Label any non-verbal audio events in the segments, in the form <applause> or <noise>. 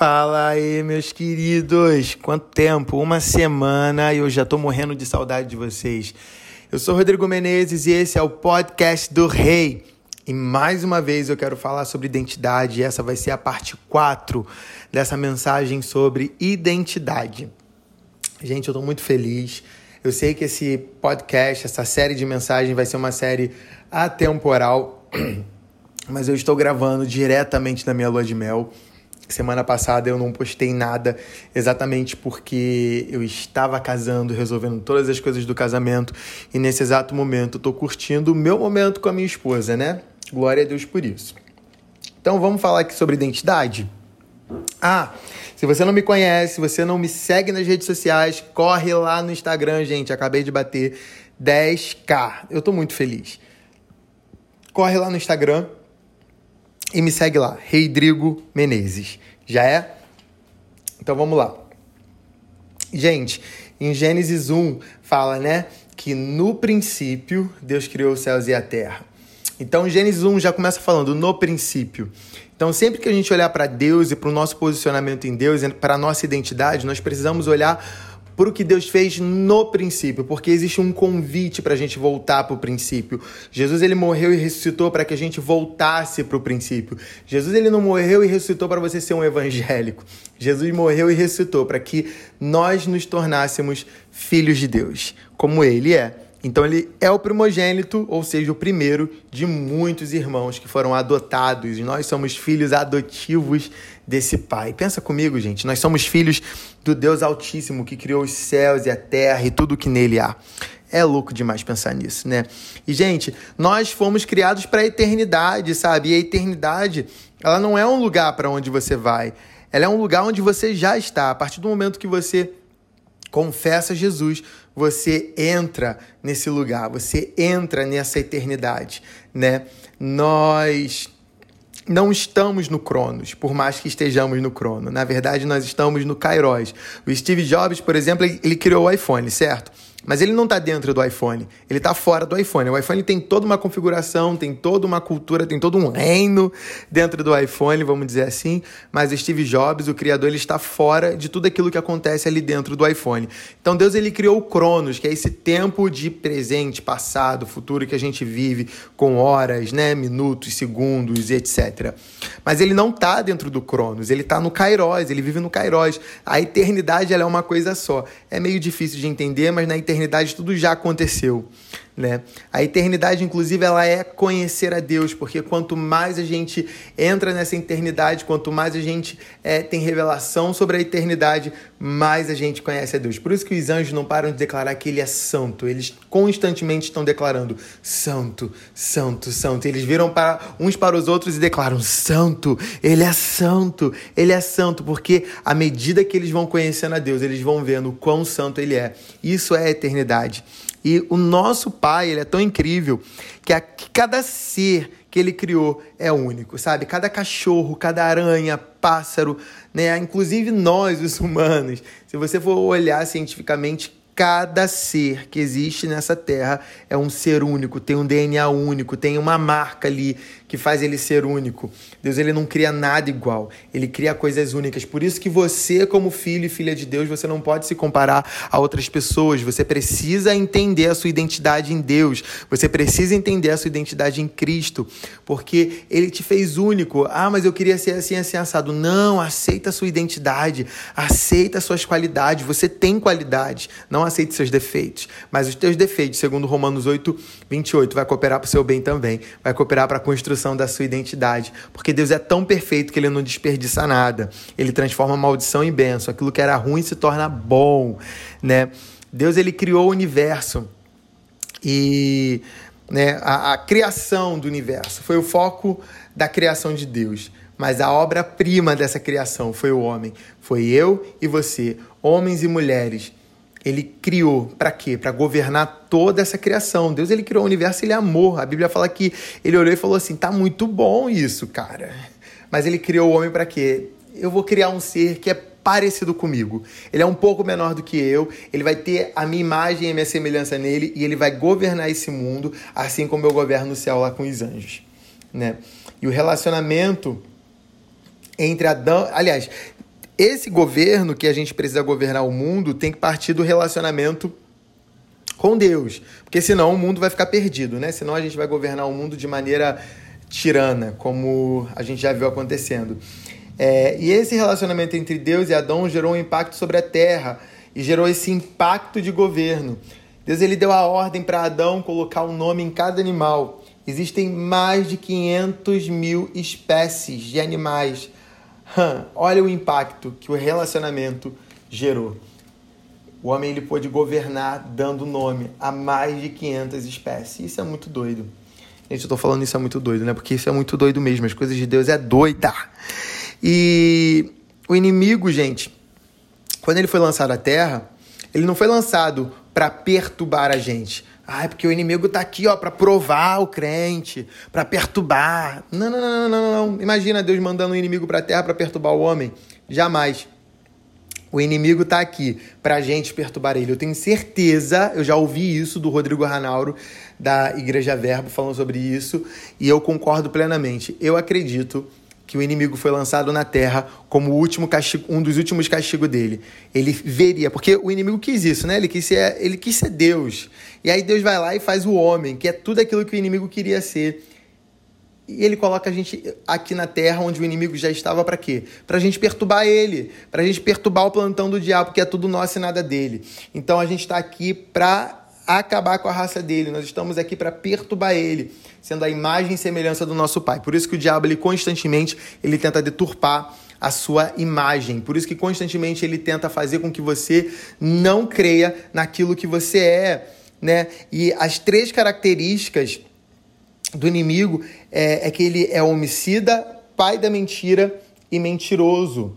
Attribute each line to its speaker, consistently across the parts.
Speaker 1: Fala aí, meus queridos! Quanto tempo? Uma semana e eu já tô morrendo de saudade de vocês. Eu sou Rodrigo Menezes e esse é o podcast do Rei. E mais uma vez eu quero falar sobre identidade. Essa vai ser a parte 4 dessa mensagem sobre identidade. Gente, eu tô muito feliz. Eu sei que esse podcast, essa série de mensagens vai ser uma série atemporal, <clears throat> mas eu estou gravando diretamente na minha lua de mel. Semana passada eu não postei nada exatamente porque eu estava casando, resolvendo todas as coisas do casamento e nesse exato momento eu tô curtindo o meu momento com a minha esposa, né? Glória a Deus por isso. Então vamos falar aqui sobre identidade? Ah, se você não me conhece, se você não me segue nas redes sociais, corre lá no Instagram, gente. Acabei de bater 10k. Eu tô muito feliz. Corre lá no Instagram, e me segue lá, Rodrigo Menezes. Já é? Então vamos lá. Gente, em Gênesis 1 fala, né, que no princípio Deus criou os céus e a terra. Então Gênesis 1 já começa falando no princípio. Então sempre que a gente olhar para Deus e para o nosso posicionamento em Deus, para a nossa identidade, nós precisamos olhar por o que Deus fez no princípio, porque existe um convite para a gente voltar para o princípio. Jesus ele morreu e ressuscitou para que a gente voltasse para o princípio. Jesus ele não morreu e ressuscitou para você ser um evangélico. Jesus morreu e ressuscitou para que nós nos tornássemos filhos de Deus, como ele é. Então ele é o primogênito, ou seja, o primeiro de muitos irmãos que foram adotados. Nós somos filhos adotivos desse Pai. Pensa comigo, gente. Nós somos filhos do Deus Altíssimo que criou os céus e a terra e tudo que nele há. É louco demais pensar nisso, né? E, gente, nós fomos criados para a eternidade, sabe? E a eternidade, ela não é um lugar para onde você vai. Ela é um lugar onde você já está. A partir do momento que você confessa Jesus, você entra nesse lugar, você entra nessa eternidade, né? Nós não estamos no Cronos, por mais que estejamos no Crono. Na verdade, nós estamos no Kairos. O Steve Jobs, por exemplo, ele criou o iPhone, certo? Mas ele não está dentro do iPhone, ele está fora do iPhone. O iPhone tem toda uma configuração, tem toda uma cultura, tem todo um reino dentro do iPhone, vamos dizer assim. Mas Steve Jobs, o criador, ele está fora de tudo aquilo que acontece ali dentro do iPhone. Então Deus ele criou o Cronos, que é esse tempo de presente, passado, futuro que a gente vive com horas, né, minutos, segundos, etc. Mas ele não está dentro do Cronos, ele está no Kairos, ele vive no Kairos. A eternidade ela é uma coisa só. É meio difícil de entender, mas na eternidade eternidade tudo já aconteceu né? A eternidade, inclusive, ela é conhecer a Deus, porque quanto mais a gente entra nessa eternidade, quanto mais a gente é, tem revelação sobre a eternidade, mais a gente conhece a Deus. Por isso que os anjos não param de declarar que Ele é santo. Eles constantemente estão declarando santo, santo, santo. Eles viram para uns para os outros e declaram santo. Ele é santo. Ele é santo, porque à medida que eles vão conhecendo a Deus, eles vão vendo o quão santo Ele é. Isso é a eternidade. E o nosso Pai, ele é tão incrível que, a, cada ser que ele criou é único, sabe? Cada cachorro, cada aranha, pássaro, né? Inclusive nós, os humanos. Se você for olhar cientificamente, cada ser que existe nessa terra é um ser único, tem um DNA único, tem uma marca ali que faz ele ser único. Deus ele não cria nada igual, ele cria coisas únicas. Por isso que você, como filho e filha de Deus, você não pode se comparar a outras pessoas. Você precisa entender a sua identidade em Deus. Você precisa entender a sua identidade em Cristo, porque ele te fez único. Ah, mas eu queria ser assim, assim, assado. Não, aceita a sua identidade, aceita as suas qualidades. Você tem qualidades, não aceite seus defeitos. Mas os teus defeitos, segundo Romanos 8, 28, vai cooperar para o seu bem também. Vai cooperar para a construção da sua identidade. Porque Deus é tão perfeito que ele não desperdiça nada. Ele transforma maldição em bênção. Aquilo que era ruim se torna bom, né? Deus ele criou o universo e né, a, a criação do universo foi o foco da criação de Deus. Mas a obra-prima dessa criação foi o homem. Foi eu e você, homens e mulheres ele criou para quê? Para governar toda essa criação. Deus ele criou o universo, ele amor. A Bíblia fala que ele olhou e falou assim: "Tá muito bom isso, cara". Mas ele criou o homem para quê? Eu vou criar um ser que é parecido comigo. Ele é um pouco menor do que eu, ele vai ter a minha imagem e a minha semelhança nele e ele vai governar esse mundo assim como eu governo o céu lá com os anjos, né? E o relacionamento entre Adão, aliás, esse governo que a gente precisa governar o mundo tem que partir do relacionamento com Deus, porque senão o mundo vai ficar perdido, né? Senão a gente vai governar o mundo de maneira tirana, como a gente já viu acontecendo. É, e esse relacionamento entre Deus e Adão gerou um impacto sobre a terra e gerou esse impacto de governo. Deus ele deu a ordem para Adão colocar um nome em cada animal. Existem mais de 500 mil espécies de animais. Hum, olha o impacto que o relacionamento gerou. O homem ele pôde governar dando nome a mais de 500 espécies. Isso é muito doido. Gente, eu tô falando isso é muito doido, né? Porque isso é muito doido mesmo. As coisas de Deus é doida. E o inimigo, gente, quando ele foi lançado à Terra, ele não foi lançado para perturbar a gente. Ah, é porque o inimigo tá aqui, ó, para provar o crente, para perturbar. Não, não, não, não, não. Imagina Deus mandando um inimigo para a terra para perturbar o homem. Jamais. O inimigo tá aqui pra gente perturbar ele. Eu tenho certeza, eu já ouvi isso do Rodrigo Ranauro, da Igreja Verbo, falando sobre isso, e eu concordo plenamente. Eu acredito que o inimigo foi lançado na terra como último castigo, um dos últimos castigos dele. Ele veria, porque o inimigo quis isso, né? Ele quis ser, ele quis ser Deus. E aí Deus vai lá e faz o homem, que é tudo aquilo que o inimigo queria ser. E ele coloca a gente aqui na terra onde o inimigo já estava para quê? Para a gente perturbar ele, para a gente perturbar o plantão do diabo, que é tudo nosso e nada dele. Então a gente está aqui para acabar com a raça dele. Nós estamos aqui para perturbar ele, sendo a imagem e semelhança do nosso Pai. Por isso que o diabo ele constantemente ele tenta deturpar a sua imagem. Por isso que constantemente ele tenta fazer com que você não creia naquilo que você é, né? E as três características do inimigo é, é que ele é homicida, pai da mentira e mentiroso.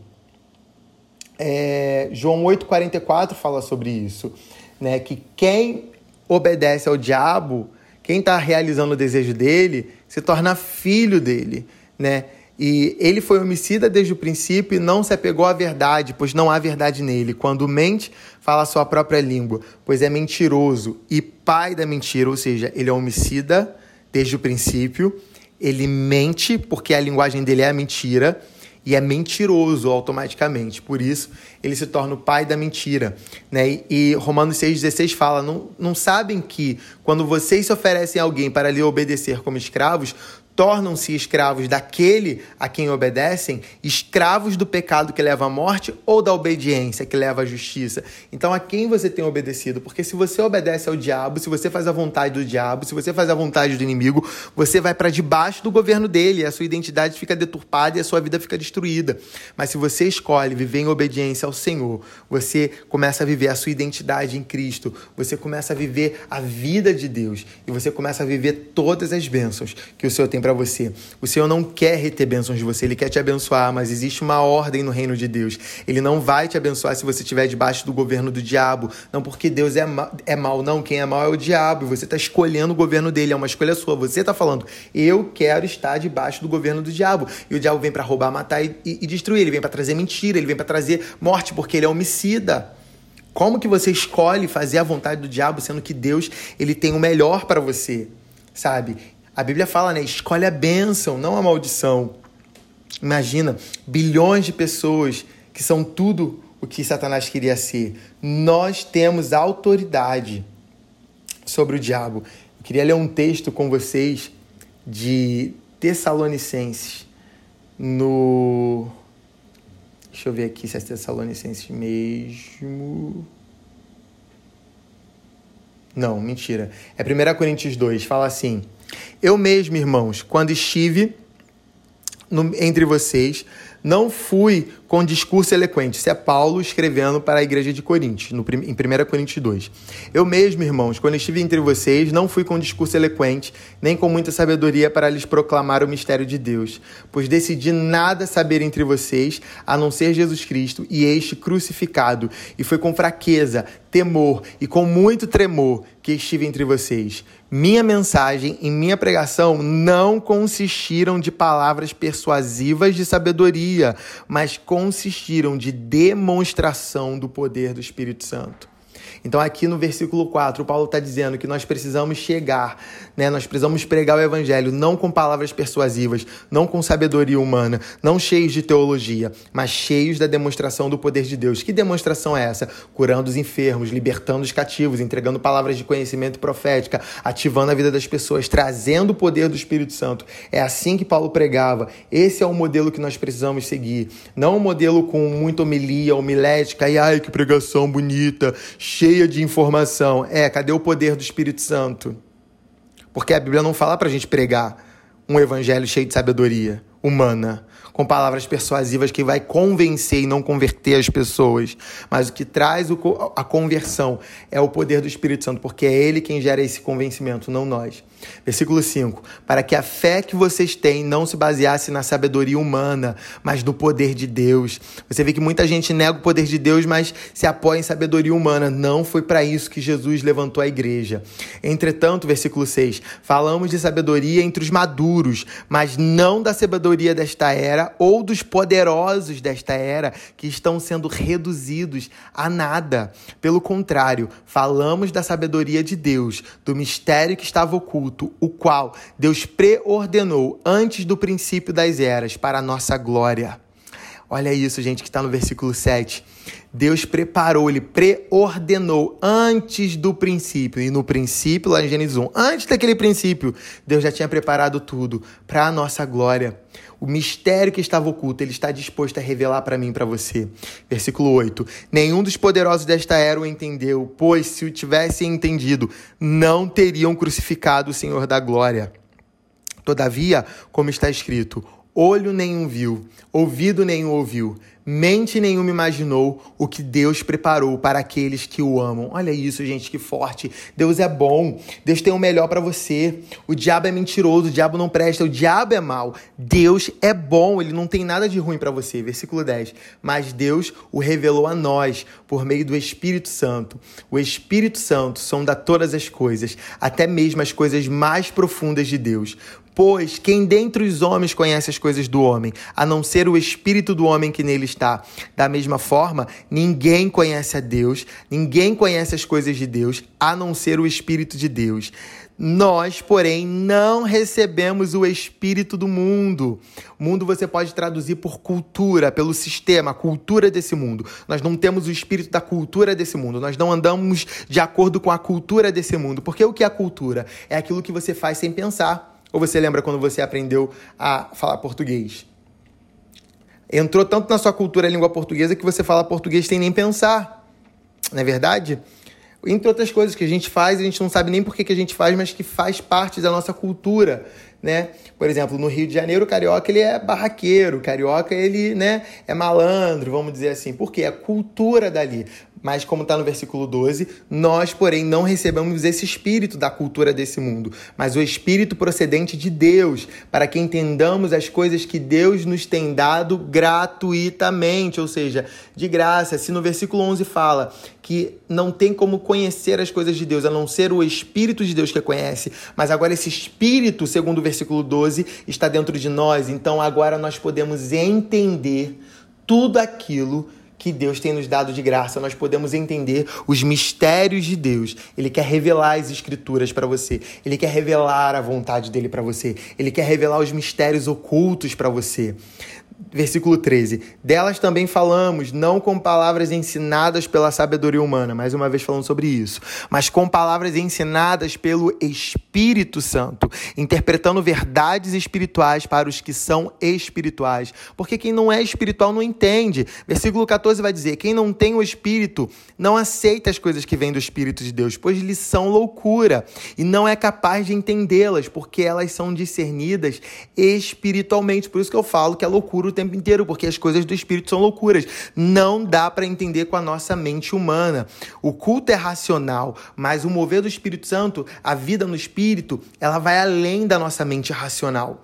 Speaker 1: É, João 8,44 fala sobre isso, né? Que quem obedece ao diabo, quem está realizando o desejo dele, se torna filho dele, né? E ele foi homicida desde o princípio e não se apegou à verdade, pois não há verdade nele. Quando mente, fala sua própria língua, pois é mentiroso e pai da mentira, ou seja, ele é homicida desde o princípio, ele mente porque a linguagem dele é a mentira e é mentiroso automaticamente. Por isso, ele se torna o pai da mentira. Né? E Romanos 6,16 fala: não, não sabem que quando vocês se oferecem a alguém para lhe obedecer como escravos, tornam-se escravos daquele a quem obedecem, escravos do pecado que leva à morte ou da obediência que leva à justiça. Então, a quem você tem obedecido? Porque se você obedece ao diabo, se você faz a vontade do diabo, se você faz a vontade do inimigo, você vai para debaixo do governo dele, a sua identidade fica deturpada e a sua vida fica destruída. Mas se você escolhe viver em obediência ao Senhor, você começa a viver a sua identidade em Cristo, você começa a viver a vida de Deus e você começa a viver todas as bênçãos que o Senhor tem para você. O Senhor não quer reter bênçãos de você, ele quer te abençoar, mas existe uma ordem no reino de Deus. Ele não vai te abençoar se você estiver debaixo do governo do diabo. Não porque Deus é, ma é mal, não. Quem é mal é o diabo. Você está escolhendo o governo dele, é uma escolha sua. Você está falando, eu quero estar debaixo do governo do diabo. E o diabo vem para roubar, matar e, e, e destruir. Ele vem para trazer mentira, ele vem para trazer morte, porque ele é homicida. Como que você escolhe fazer a vontade do diabo, sendo que Deus ele tem o melhor para você? Sabe? A Bíblia fala, né? Escolhe a bênção, não a maldição. Imagina bilhões de pessoas que são tudo o que Satanás queria ser. Nós temos autoridade sobre o diabo. Eu queria ler um texto com vocês de Tessalonicenses no Deixa eu ver aqui se é Tessalonicenses mesmo. Não, mentira. É 1 Coríntios 2, fala assim: eu mesmo, irmãos, quando estive no, entre vocês, não fui com discurso eloquente. Isso é Paulo escrevendo para a igreja de Coríntios, no, em 1 Coríntios 2. Eu mesmo, irmãos, quando estive entre vocês, não fui com discurso eloquente, nem com muita sabedoria para lhes proclamar o mistério de Deus, pois decidi nada saber entre vocês, a não ser Jesus Cristo e este crucificado. E foi com fraqueza, temor e com muito tremor que estive entre vocês. Minha mensagem e minha pregação não consistiram de palavras persuasivas de sabedoria, mas consistiram de demonstração do poder do Espírito Santo. Então, aqui no versículo 4, Paulo está dizendo que nós precisamos chegar, né? nós precisamos pregar o evangelho não com palavras persuasivas, não com sabedoria humana, não cheios de teologia, mas cheios da demonstração do poder de Deus. Que demonstração é essa? Curando os enfermos, libertando os cativos, entregando palavras de conhecimento profética, ativando a vida das pessoas, trazendo o poder do Espírito Santo. É assim que Paulo pregava. Esse é o modelo que nós precisamos seguir. Não um modelo com muita homilia, homilética, e ai que pregação bonita, cheia de informação. É, cadê o poder do Espírito Santo? Porque a Bíblia não fala para a gente pregar um evangelho cheio de sabedoria humana com palavras persuasivas que vai convencer e não converter as pessoas. Mas o que traz a conversão é o poder do Espírito Santo, porque é ele quem gera esse convencimento, não nós. Versículo 5: Para que a fé que vocês têm não se baseasse na sabedoria humana, mas no poder de Deus. Você vê que muita gente nega o poder de Deus, mas se apoia em sabedoria humana. Não foi para isso que Jesus levantou a igreja. Entretanto, versículo 6: Falamos de sabedoria entre os maduros, mas não da sabedoria desta era era ou dos poderosos desta era que estão sendo reduzidos a nada. Pelo contrário, falamos da sabedoria de Deus, do mistério que estava oculto, o qual Deus preordenou antes do princípio das eras para a nossa glória. Olha isso, gente, que está no versículo 7. Deus preparou, ele preordenou antes do princípio. E no princípio, lá em Gênesis 1, antes daquele princípio, Deus já tinha preparado tudo para a nossa glória. O mistério que estava oculto, ele está disposto a revelar para mim para você. Versículo 8. Nenhum dos poderosos desta era o entendeu, pois se o tivessem entendido, não teriam crucificado o Senhor da glória. Todavia, como está escrito, olho nenhum viu, ouvido nenhum ouviu, mente nenhuma imaginou o que Deus preparou para aqueles que o amam. Olha isso, gente, que forte. Deus é bom. Deus tem o melhor para você. O diabo é mentiroso, o diabo não presta, o diabo é mau. Deus é bom, ele não tem nada de ruim para você. Versículo 10. Mas Deus o revelou a nós por meio do Espírito Santo. O Espírito Santo sonda todas as coisas, até mesmo as coisas mais profundas de Deus. Pois quem dentre os homens conhece as coisas do homem, a não ser o espírito do homem que nele está? Da mesma forma, ninguém conhece a Deus, ninguém conhece as coisas de Deus, a não ser o espírito de Deus. Nós, porém, não recebemos o espírito do mundo. Mundo você pode traduzir por cultura, pelo sistema, a cultura desse mundo. Nós não temos o espírito da cultura desse mundo. Nós não andamos de acordo com a cultura desse mundo. Porque o que é cultura? É aquilo que você faz sem pensar. Ou você lembra quando você aprendeu a falar português? Entrou tanto na sua cultura a língua portuguesa que você fala português sem nem pensar. Não é verdade? Entre outras coisas que a gente faz, a gente não sabe nem por que, que a gente faz, mas que faz parte da nossa cultura, né? Por exemplo, no Rio de Janeiro, o carioca ele é barraqueiro, o carioca ele, né, é malandro, vamos dizer assim. Por quê? É a cultura dali. Mas, como está no versículo 12, nós, porém, não recebemos esse espírito da cultura desse mundo, mas o espírito procedente de Deus, para que entendamos as coisas que Deus nos tem dado gratuitamente, ou seja, de graça. Se no versículo 11 fala que não tem como conhecer as coisas de Deus, a não ser o Espírito de Deus que conhece, mas agora esse Espírito, segundo o versículo 12, está dentro de nós, então agora nós podemos entender tudo aquilo que Deus tem nos dado de graça, nós podemos entender os mistérios de Deus. Ele quer revelar as escrituras para você. Ele quer revelar a vontade dele para você. Ele quer revelar os mistérios ocultos para você. Versículo 13. Delas também falamos, não com palavras ensinadas pela sabedoria humana, mais uma vez falando sobre isso, mas com palavras ensinadas pelo Espírito Santo, interpretando verdades espirituais para os que são espirituais. Porque quem não é espiritual não entende. Versículo 14 vai dizer: quem não tem o Espírito não aceita as coisas que vêm do Espírito de Deus, pois lhes são loucura e não é capaz de entendê-las, porque elas são discernidas espiritualmente. Por isso que eu falo que é loucura o tempo inteiro, porque as coisas do espírito são loucuras. Não dá para entender com a nossa mente humana. O culto é racional, mas o mover do Espírito Santo, a vida no espírito, ela vai além da nossa mente racional.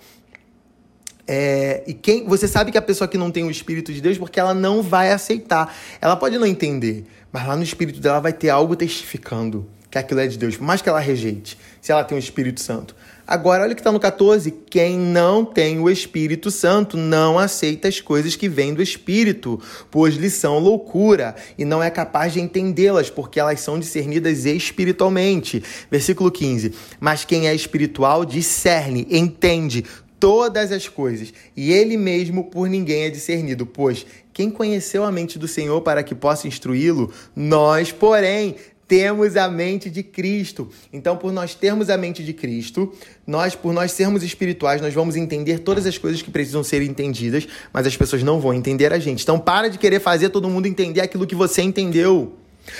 Speaker 1: É, e quem você sabe que a pessoa que não tem o Espírito de Deus, porque ela não vai aceitar. Ela pode não entender, mas lá no Espírito dela vai ter algo testificando que aquilo é de Deus, por mais que ela rejeite, se ela tem o Espírito Santo. Agora, olha o que está no 14: quem não tem o Espírito Santo não aceita as coisas que vêm do Espírito, pois lhes são loucura e não é capaz de entendê-las, porque elas são discernidas espiritualmente. Versículo 15: Mas quem é espiritual discerne, entende todas as coisas, e ele mesmo por ninguém é discernido, pois quem conheceu a mente do Senhor para que possa instruí-lo? Nós, porém, temos a mente de Cristo. Então, por nós termos a mente de Cristo, nós, por nós sermos espirituais, nós vamos entender todas as coisas que precisam ser entendidas, mas as pessoas não vão entender a gente. Então, para de querer fazer todo mundo entender aquilo que você entendeu.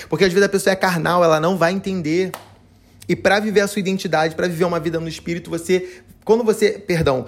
Speaker 1: Porque às vezes a pessoa é carnal, ela não vai entender. E para viver a sua identidade, para viver uma vida no espírito, você quando você, perdão,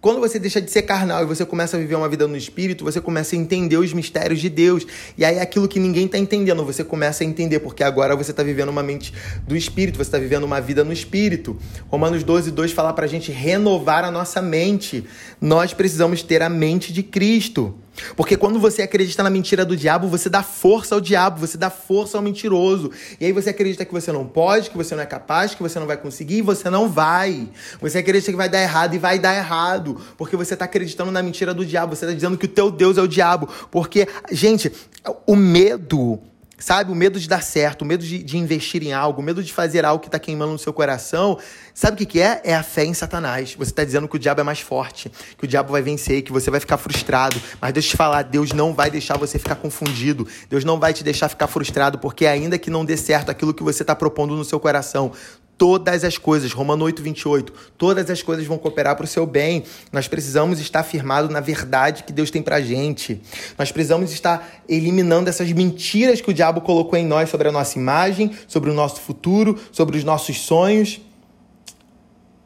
Speaker 1: quando você deixa de ser carnal e você começa a viver uma vida no espírito, você começa a entender os mistérios de Deus. E aí aquilo que ninguém está entendendo, você começa a entender, porque agora você está vivendo uma mente do espírito, você está vivendo uma vida no espírito. Romanos 12, 2 fala para a gente renovar a nossa mente. Nós precisamos ter a mente de Cristo. Porque quando você acredita na mentira do diabo, você dá força ao diabo, você dá força ao mentiroso. E aí você acredita que você não pode, que você não é capaz, que você não vai conseguir e você não vai. Você acredita que vai dar errado e vai dar errado. Porque você está acreditando na mentira do diabo, você está dizendo que o teu Deus é o diabo. Porque, gente, o medo Sabe, o medo de dar certo, o medo de, de investir em algo, o medo de fazer algo que está queimando no seu coração. Sabe o que, que é? É a fé em Satanás. Você está dizendo que o diabo é mais forte, que o diabo vai vencer, que você vai ficar frustrado. Mas deixa eu te falar, Deus não vai deixar você ficar confundido. Deus não vai te deixar ficar frustrado, porque ainda que não dê certo aquilo que você está propondo no seu coração, todas as coisas, Romano 8, 28, todas as coisas vão cooperar para o seu bem. Nós precisamos estar firmados na verdade que Deus tem para gente. Nós precisamos estar eliminando essas mentiras que o diabo colocou em nós sobre a nossa imagem, sobre o nosso futuro, sobre os nossos sonhos.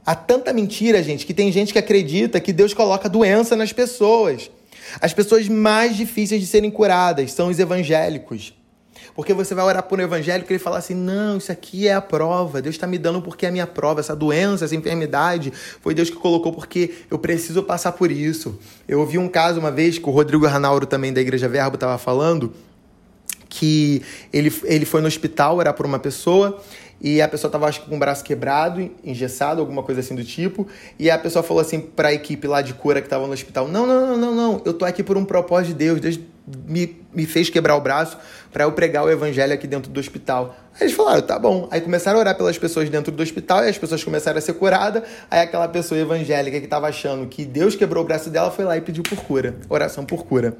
Speaker 1: Há tanta mentira, gente, que tem gente que acredita que Deus coloca doença nas pessoas. As pessoas mais difíceis de serem curadas são os evangélicos. Porque você vai orar por um evangélico e ele fala assim: não, isso aqui é a prova. Deus está me dando porque é a minha prova. Essa doença, essa enfermidade, foi Deus que colocou porque eu preciso passar por isso. Eu ouvi um caso uma vez que o Rodrigo Ranauro, também da Igreja Verbo, estava falando que ele, ele foi no hospital orar por uma pessoa e a pessoa estava acho que com o braço quebrado, engessado, alguma coisa assim do tipo, e a pessoa falou assim para a equipe lá de cura que estava no hospital: "Não, não, não, não, não, eu tô aqui por um propósito de Deus. Deus me, me fez quebrar o braço para eu pregar o evangelho aqui dentro do hospital. Aí eles falaram, tá bom. Aí começaram a orar pelas pessoas dentro do hospital e as pessoas começaram a ser curadas. Aí aquela pessoa evangélica que estava achando que Deus quebrou o braço dela foi lá e pediu por cura, oração por cura.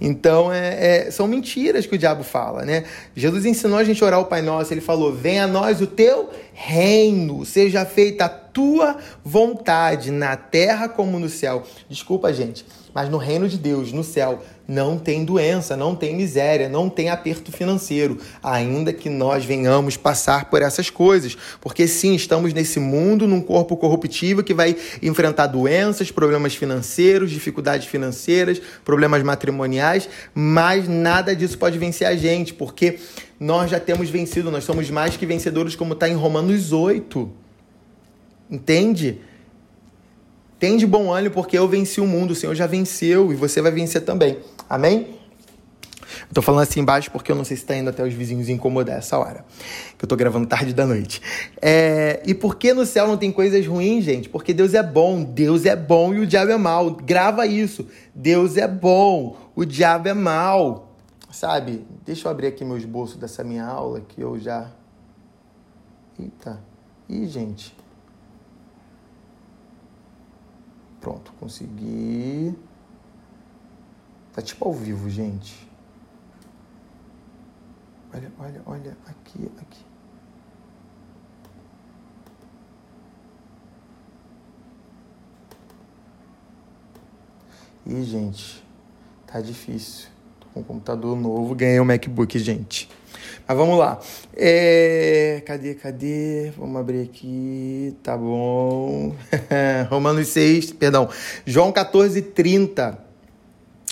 Speaker 1: Então, é, é, são mentiras que o diabo fala, né? Jesus ensinou a gente a orar o Pai Nosso. Ele falou: Venha a nós o teu reino, seja feita a tua vontade, na terra como no céu. Desculpa, gente, mas no reino de Deus, no céu, não tem doença, não tem miséria, não tem aperto financeiro, ainda que nós venhamos passar por essas coisas. Porque sim, estamos nesse mundo, num corpo corruptível que vai enfrentar doenças, problemas financeiros, dificuldades financeiras, problemas matrimoniais, mas nada disso pode vencer a gente, porque nós já temos vencido, nós somos mais que vencedores, como está em Romanos 8. Entende? Tem de bom ânimo, porque eu venci o mundo, o Senhor já venceu e você vai vencer também. Amém? Estou falando assim embaixo porque eu não sei se está indo até os vizinhos incomodar essa hora. Que eu estou gravando tarde da noite. É... E por que no céu não tem coisas ruins, gente? Porque Deus é bom. Deus é bom e o diabo é mal. Grava isso. Deus é bom. O diabo é mal. Sabe? Deixa eu abrir aqui meu esboço dessa minha aula que eu já. Eita. Ih, gente. Pronto, consegui. Tá tipo ao vivo, gente. Olha, olha, olha, aqui, aqui. E, gente, tá difícil. Tô com um computador novo, ganhei um MacBook, gente. Mas vamos lá. É... Cadê, cadê? Vamos abrir aqui. Tá bom. <laughs> Romanos 6, perdão. João 14, 30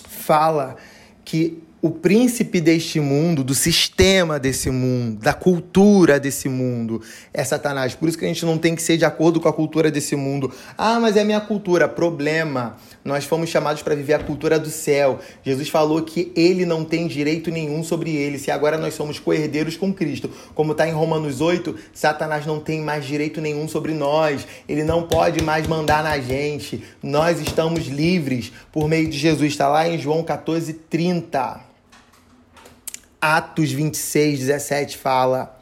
Speaker 1: fala que o príncipe deste mundo, do sistema desse mundo, da cultura desse mundo, é Satanás. Por isso que a gente não tem que ser de acordo com a cultura desse mundo. Ah, mas é a minha cultura. Problema. Nós fomos chamados para viver a cultura do céu. Jesus falou que ele não tem direito nenhum sobre ele. Se agora nós somos coerdeiros com Cristo, como está em Romanos 8, Satanás não tem mais direito nenhum sobre nós. Ele não pode mais mandar na gente. Nós estamos livres por meio de Jesus. Está lá em João 14, 30. Atos 26, 17 fala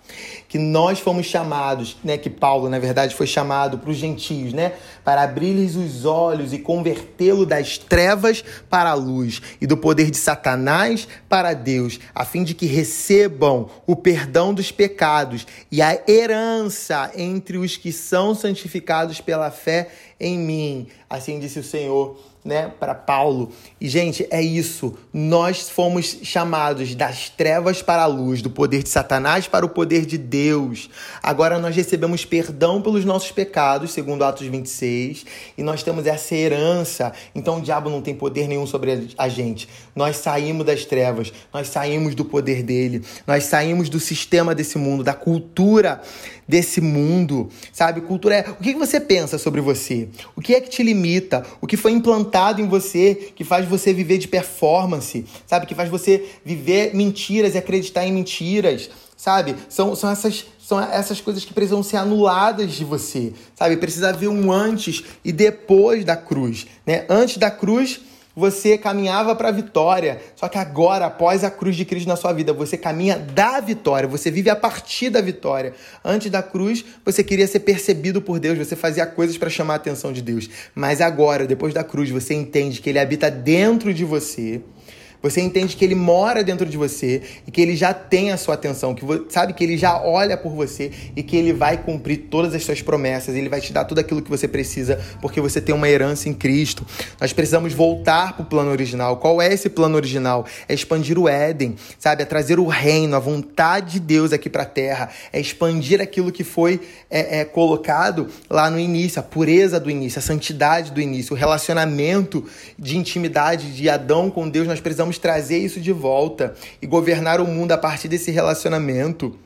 Speaker 1: que nós fomos chamados, né, que Paulo, na verdade, foi chamado para os gentios, né, para abrir-lhes os olhos e convertê-lo das trevas para a luz e do poder de Satanás para Deus, a fim de que recebam o perdão dos pecados e a herança entre os que são santificados pela fé em mim. Assim disse o Senhor né, para Paulo. E gente, é isso. Nós fomos chamados das trevas para a luz, do poder de Satanás para o poder de Deus. Agora nós recebemos perdão pelos nossos pecados, segundo Atos 26, e nós temos essa herança. Então o diabo não tem poder nenhum sobre a gente. Nós saímos das trevas, nós saímos do poder dele, nós saímos do sistema desse mundo, da cultura desse mundo, sabe? Cultura é o que você pensa sobre você, o que é que te limita, o que foi implantado em você que faz você viver de performance, sabe? Que faz você viver mentiras e acreditar em mentiras, sabe? São, são essas são essas coisas que precisam ser anuladas de você, sabe? Precisa haver um antes e depois da cruz, né? Antes da cruz você caminhava para a vitória. Só que agora, após a cruz de Cristo na sua vida, você caminha da vitória, você vive a partir da vitória. Antes da cruz, você queria ser percebido por Deus, você fazia coisas para chamar a atenção de Deus. Mas agora, depois da cruz, você entende que ele habita dentro de você você entende que ele mora dentro de você e que ele já tem a sua atenção, que sabe que ele já olha por você e que ele vai cumprir todas as suas promessas, ele vai te dar tudo aquilo que você precisa, porque você tem uma herança em Cristo. Nós precisamos voltar para o plano original. Qual é esse plano original? É expandir o Éden, sabe? É trazer o reino, a vontade de Deus aqui para a terra, é expandir aquilo que foi é, é, colocado lá no início, a pureza do início, a santidade do início, o relacionamento de intimidade de Adão com Deus. Nós precisamos precisamos trazer isso de volta e governar o mundo a partir desse relacionamento.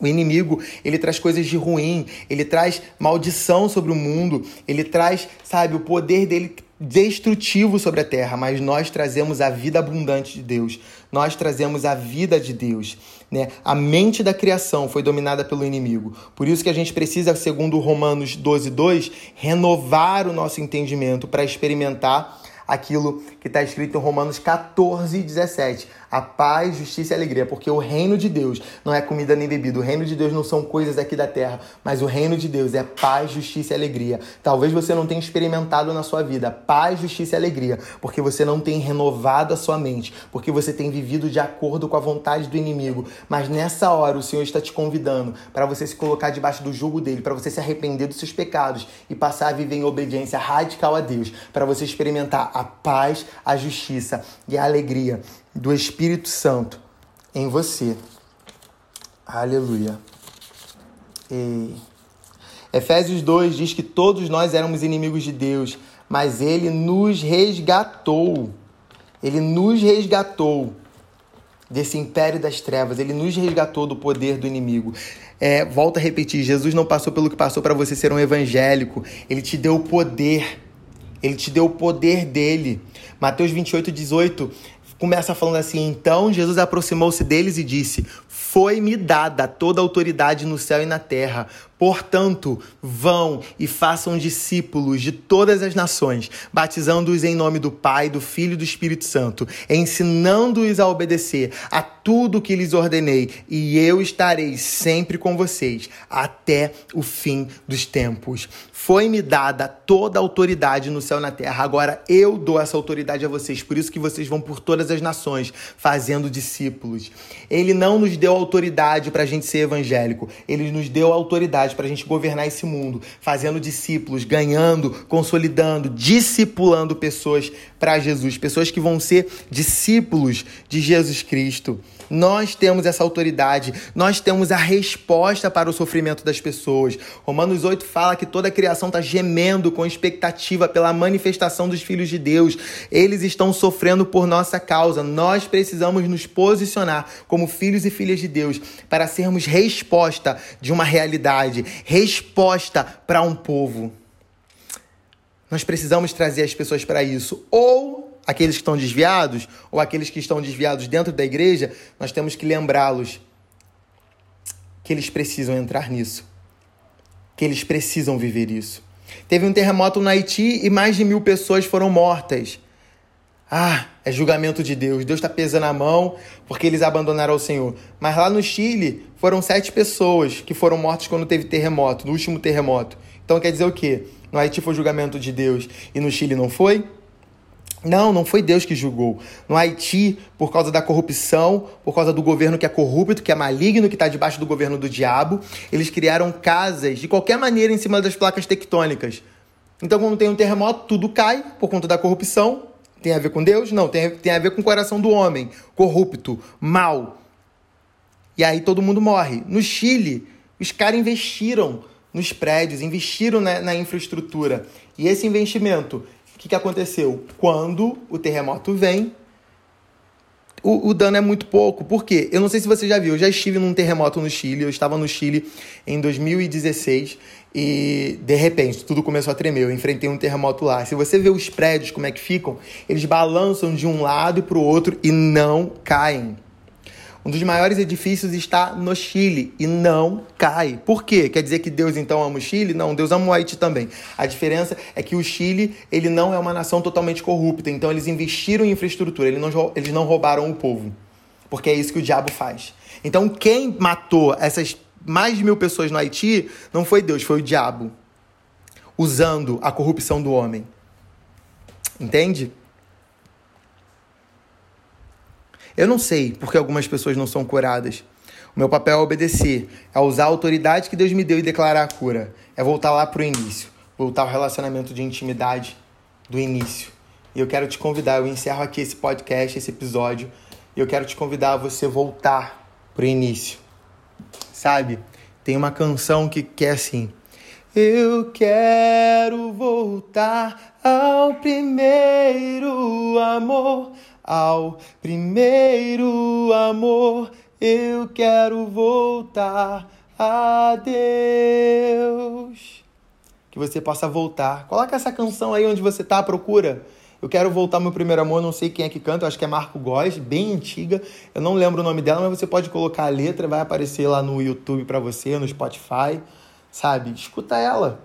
Speaker 1: O inimigo, ele traz coisas de ruim, ele traz maldição sobre o mundo, ele traz, sabe, o poder dele destrutivo sobre a terra, mas nós trazemos a vida abundante de Deus. Nós trazemos a vida de Deus, né? A mente da criação foi dominada pelo inimigo. Por isso que a gente precisa, segundo Romanos 12:2, 2, renovar o nosso entendimento para experimentar aquilo que está escrito em Romanos 14, 17 a paz, justiça e alegria, porque o reino de Deus não é comida nem bebida, o reino de Deus não são coisas aqui da terra, mas o reino de Deus é paz, justiça e alegria. Talvez você não tenha experimentado na sua vida paz, justiça e alegria, porque você não tem renovado a sua mente, porque você tem vivido de acordo com a vontade do inimigo. Mas nessa hora o Senhor está te convidando para você se colocar debaixo do jugo dele, para você se arrepender dos seus pecados e passar a viver em obediência radical a Deus, para você experimentar a paz, a justiça e a alegria do Espírito Santo em você. Aleluia. E... Efésios 2 diz que todos nós éramos inimigos de Deus, mas ele nos resgatou. Ele nos resgatou desse império das trevas, ele nos resgatou do poder do inimigo. É, volta a repetir: Jesus não passou pelo que passou para você ser um evangélico, ele te deu o poder. Ele te deu o poder dele. Mateus 28, 18 começa falando assim: Então Jesus aproximou-se deles e disse: Foi-me dada toda a autoridade no céu e na terra. Portanto, vão e façam discípulos de todas as nações, batizando-os em nome do Pai, do Filho e do Espírito Santo, ensinando-os a obedecer a tudo o que lhes ordenei, e eu estarei sempre com vocês até o fim dos tempos. Foi-me dada toda a autoridade no céu e na terra. Agora eu dou essa autoridade a vocês. Por isso que vocês vão por todas as nações, fazendo discípulos. Ele não nos deu autoridade para a gente ser evangélico. Ele nos deu autoridade para a gente governar esse mundo, fazendo discípulos, ganhando, consolidando, discipulando pessoas para Jesus, pessoas que vão ser discípulos de Jesus Cristo. Nós temos essa autoridade, nós temos a resposta para o sofrimento das pessoas. Romanos 8 fala que toda a criação está gemendo com expectativa pela manifestação dos filhos de Deus. Eles estão sofrendo por nossa causa, nós precisamos nos posicionar como filhos e filhas de Deus para sermos resposta de uma realidade, resposta para um povo. Nós precisamos trazer as pessoas para isso. Ou aqueles que estão desviados, ou aqueles que estão desviados dentro da igreja, nós temos que lembrá-los que eles precisam entrar nisso, que eles precisam viver isso. Teve um terremoto no Haiti e mais de mil pessoas foram mortas. Ah, é julgamento de Deus. Deus está pesando a mão porque eles abandonaram o Senhor. Mas lá no Chile foram sete pessoas que foram mortas quando teve terremoto, no último terremoto. Então quer dizer o quê? No Haiti foi julgamento de Deus e no Chile não foi? Não, não foi Deus que julgou. No Haiti, por causa da corrupção, por causa do governo que é corrupto, que é maligno, que está debaixo do governo do diabo, eles criaram casas de qualquer maneira em cima das placas tectônicas. Então, quando tem um terremoto, tudo cai por conta da corrupção. Tem a ver com Deus? Não, tem, tem a ver com o coração do homem, corrupto, mal. E aí todo mundo morre. No Chile, os caras investiram nos prédios, investiram na, na infraestrutura. E esse investimento o que, que aconteceu? Quando o terremoto vem, o, o, dano é muito pouco. Por quê? Eu não sei se você já viu, eu já estive num terremoto no Chile, eu estava no Chile em 2016 e de repente tudo começou a tremer. Eu enfrentei um terremoto lá. Se você vê os prédios como é que ficam, eles balançam de um lado para o outro e não caem. Um dos maiores edifícios está no Chile e não cai. Por quê? Quer dizer que Deus então ama o Chile? Não, Deus ama o Haiti também. A diferença é que o Chile, ele não é uma nação totalmente corrupta, então eles investiram em infraestrutura, eles não, eles não roubaram o povo. Porque é isso que o diabo faz. Então quem matou essas mais de mil pessoas no Haiti não foi Deus, foi o diabo. Usando a corrupção do homem. Entende? Eu não sei porque algumas pessoas não são curadas. O meu papel é obedecer, é usar a autoridade que Deus me deu e declarar a cura. É voltar lá para o início, voltar ao relacionamento de intimidade do início. E eu quero te convidar, eu encerro aqui esse podcast, esse episódio, e eu quero te convidar a você voltar para o início. Sabe? Tem uma canção que, que é assim. Eu quero voltar ao primeiro amor ao primeiro amor. Eu quero voltar a Deus. Que você possa voltar. Coloca essa canção aí onde você está à procura. Eu quero voltar ao meu primeiro amor, não sei quem é que canta, acho que é Marco Góes, bem antiga. Eu não lembro o nome dela, mas você pode colocar a letra, vai aparecer lá no YouTube para você, no Spotify, sabe? Escuta ela.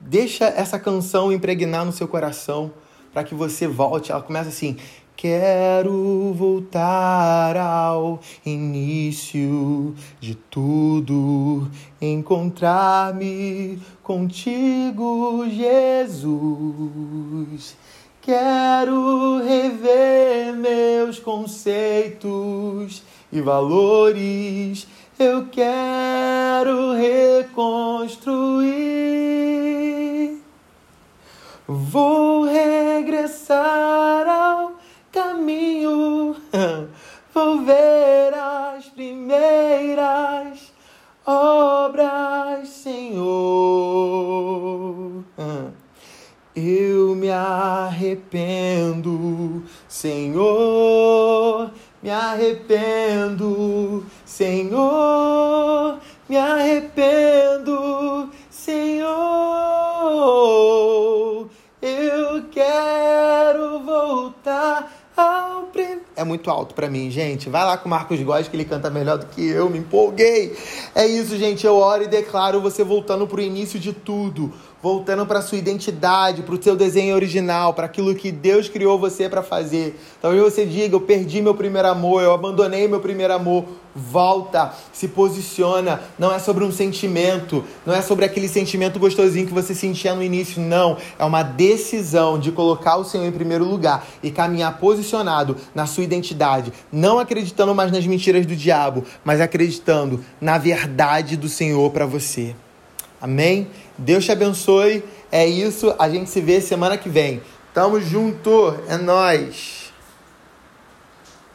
Speaker 1: Deixa essa canção impregnar no seu coração para que você volte. Ela começa assim: Quero voltar ao início de tudo, encontrar-me contigo, Jesus. Quero rever meus conceitos e valores. Eu quero reconstruir. Vou regressar ao caminho, <laughs> vou ver as primeiras obras, Senhor. Eu me arrependo, Senhor, me arrependo, Senhor, me arrependo, Senhor. É muito alto para mim, gente. Vai lá com o Marcos Góes, que ele canta melhor do que eu, me empolguei. É isso, gente. Eu oro e declaro você voltando pro início de tudo voltando para sua identidade, para o seu desenho original, para aquilo que Deus criou você para fazer. Talvez você diga: eu perdi meu primeiro amor, eu abandonei meu primeiro amor. Volta, se posiciona. Não é sobre um sentimento, não é sobre aquele sentimento gostosinho que você sentia no início, não. É uma decisão de colocar o Senhor em primeiro lugar e caminhar posicionado na sua identidade, não acreditando mais nas mentiras do diabo, mas acreditando na verdade do Senhor para você. Amém? Deus te abençoe. É isso. A gente se vê semana que vem. Tamo junto. É nós.